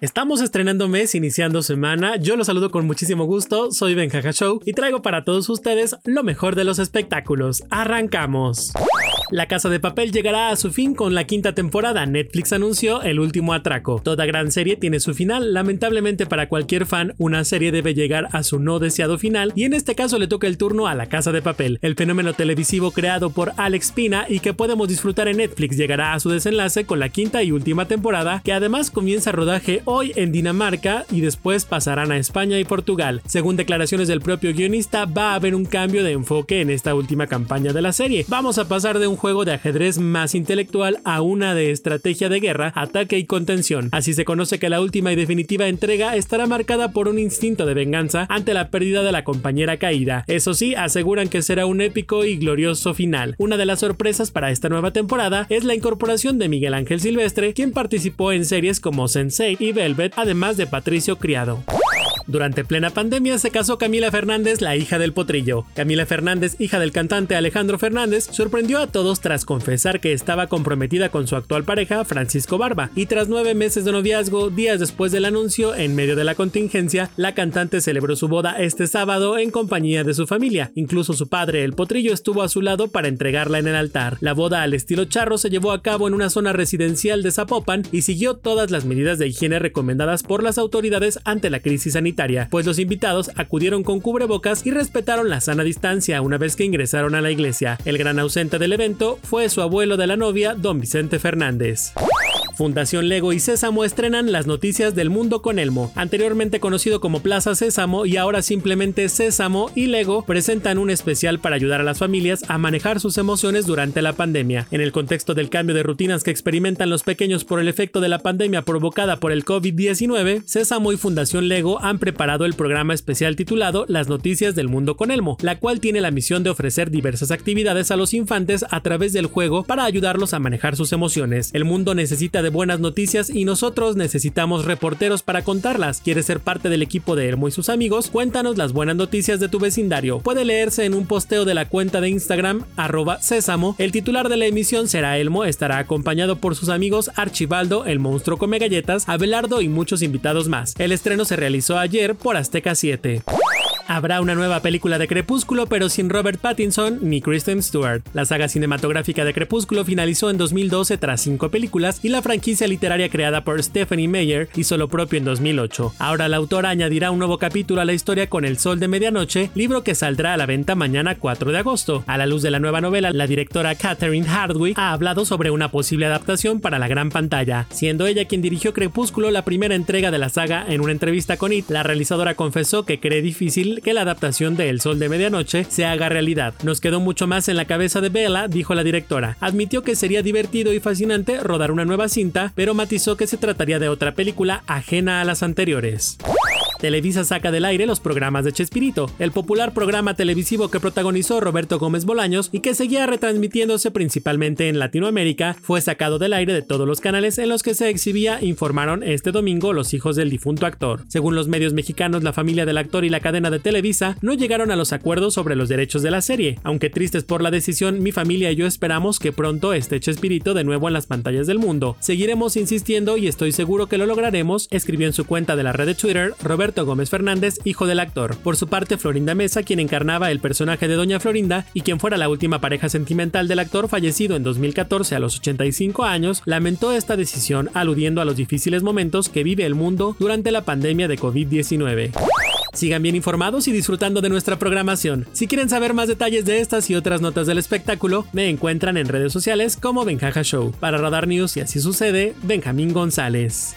Estamos estrenando mes, iniciando semana. Yo los saludo con muchísimo gusto. Soy Benjaja Show y traigo para todos ustedes lo mejor de los espectáculos. Arrancamos. La Casa de Papel llegará a su fin con la quinta temporada. Netflix anunció el último atraco. Toda gran serie tiene su final. Lamentablemente para cualquier fan, una serie debe llegar a su no deseado final y en este caso le toca el turno a La Casa de Papel. El fenómeno televisivo creado por Alex Pina y que podemos disfrutar en Netflix llegará a su desenlace con la quinta y última temporada que además comienza rodaje hoy en Dinamarca y después pasarán a España y Portugal. Según declaraciones del propio guionista, va a haber un cambio de enfoque en esta última campaña de la serie. Vamos a pasar de un juego de ajedrez más intelectual a una de estrategia de guerra, ataque y contención. Así se conoce que la última y definitiva entrega estará marcada por un instinto de venganza ante la pérdida de la compañera caída. Eso sí, aseguran que será un épico y glorioso final. Una de las sorpresas para esta nueva temporada es la incorporación de Miguel Ángel Silvestre, quien participó en series como Sensei y Velvet, además de Patricio Criado. Durante plena pandemia se casó Camila Fernández, la hija del potrillo. Camila Fernández, hija del cantante Alejandro Fernández, sorprendió a todos tras confesar que estaba comprometida con su actual pareja, Francisco Barba, y tras nueve meses de noviazgo, días después del anuncio, en medio de la contingencia, la cantante celebró su boda este sábado en compañía de su familia. Incluso su padre, el potrillo, estuvo a su lado para entregarla en el altar. La boda al estilo charro se llevó a cabo en una zona residencial de Zapopan y siguió todas las medidas de higiene recomendadas por las autoridades ante la crisis sanitaria pues los invitados acudieron con cubrebocas y respetaron la sana distancia una vez que ingresaron a la iglesia. El gran ausente del evento fue su abuelo de la novia, don Vicente Fernández. Fundación Lego y Sésamo estrenan las noticias del mundo con Elmo. Anteriormente conocido como Plaza Sésamo y ahora simplemente Sésamo y Lego presentan un especial para ayudar a las familias a manejar sus emociones durante la pandemia. En el contexto del cambio de rutinas que experimentan los pequeños por el efecto de la pandemia provocada por el COVID-19, Sésamo y Fundación Lego han preparado el programa especial titulado Las noticias del mundo con Elmo, la cual tiene la misión de ofrecer diversas actividades a los infantes a través del juego para ayudarlos a manejar sus emociones. El mundo necesita de buenas noticias y nosotros necesitamos reporteros para contarlas. ¿Quieres ser parte del equipo de Elmo y sus amigos? Cuéntanos las buenas noticias de tu vecindario. Puede leerse en un posteo de la cuenta de Instagram arroba sésamo. El titular de la emisión será Elmo, estará acompañado por sus amigos Archibaldo, el monstruo come galletas, Abelardo y muchos invitados más. El estreno se realizó ayer por Azteca 7. Habrá una nueva película de Crepúsculo, pero sin Robert Pattinson ni Kristen Stewart. La saga cinematográfica de Crepúsculo finalizó en 2012 tras cinco películas y la franquicia literaria creada por Stephanie Meyer hizo lo propio en 2008. Ahora la autora añadirá un nuevo capítulo a la historia con El Sol de Medianoche, libro que saldrá a la venta mañana 4 de agosto. A la luz de la nueva novela, la directora Catherine Hardwick ha hablado sobre una posible adaptación para la gran pantalla, siendo ella quien dirigió Crepúsculo, la primera entrega de la saga. En una entrevista con It, la realizadora confesó que cree difícil que la adaptación de El Sol de Medianoche se haga realidad. Nos quedó mucho más en la cabeza de Bella, dijo la directora. Admitió que sería divertido y fascinante rodar una nueva cinta, pero matizó que se trataría de otra película ajena a las anteriores. Televisa saca del aire los programas de Chespirito, el popular programa televisivo que protagonizó Roberto Gómez Bolaños y que seguía retransmitiéndose principalmente en Latinoamérica, fue sacado del aire de todos los canales en los que se exhibía, informaron este domingo los hijos del difunto actor. Según los medios mexicanos, la familia del actor y la cadena de Televisa no llegaron a los acuerdos sobre los derechos de la serie. Aunque tristes por la decisión, mi familia y yo esperamos que pronto esté Chespirito de nuevo en las pantallas del mundo. Seguiremos insistiendo y estoy seguro que lo lograremos, escribió en su cuenta de la red de Twitter Roberto Gómez Fernández, hijo del actor. Por su parte, Florinda Mesa, quien encarnaba el personaje de Doña Florinda y quien fuera la última pareja sentimental del actor fallecido en 2014 a los 85 años, lamentó esta decisión aludiendo a los difíciles momentos que vive el mundo durante la pandemia de COVID-19. Sigan bien informados y disfrutando de nuestra programación. Si quieren saber más detalles de estas y otras notas del espectáculo, me encuentran en redes sociales como Benjaja Show. Para Radar News y así sucede, Benjamín González.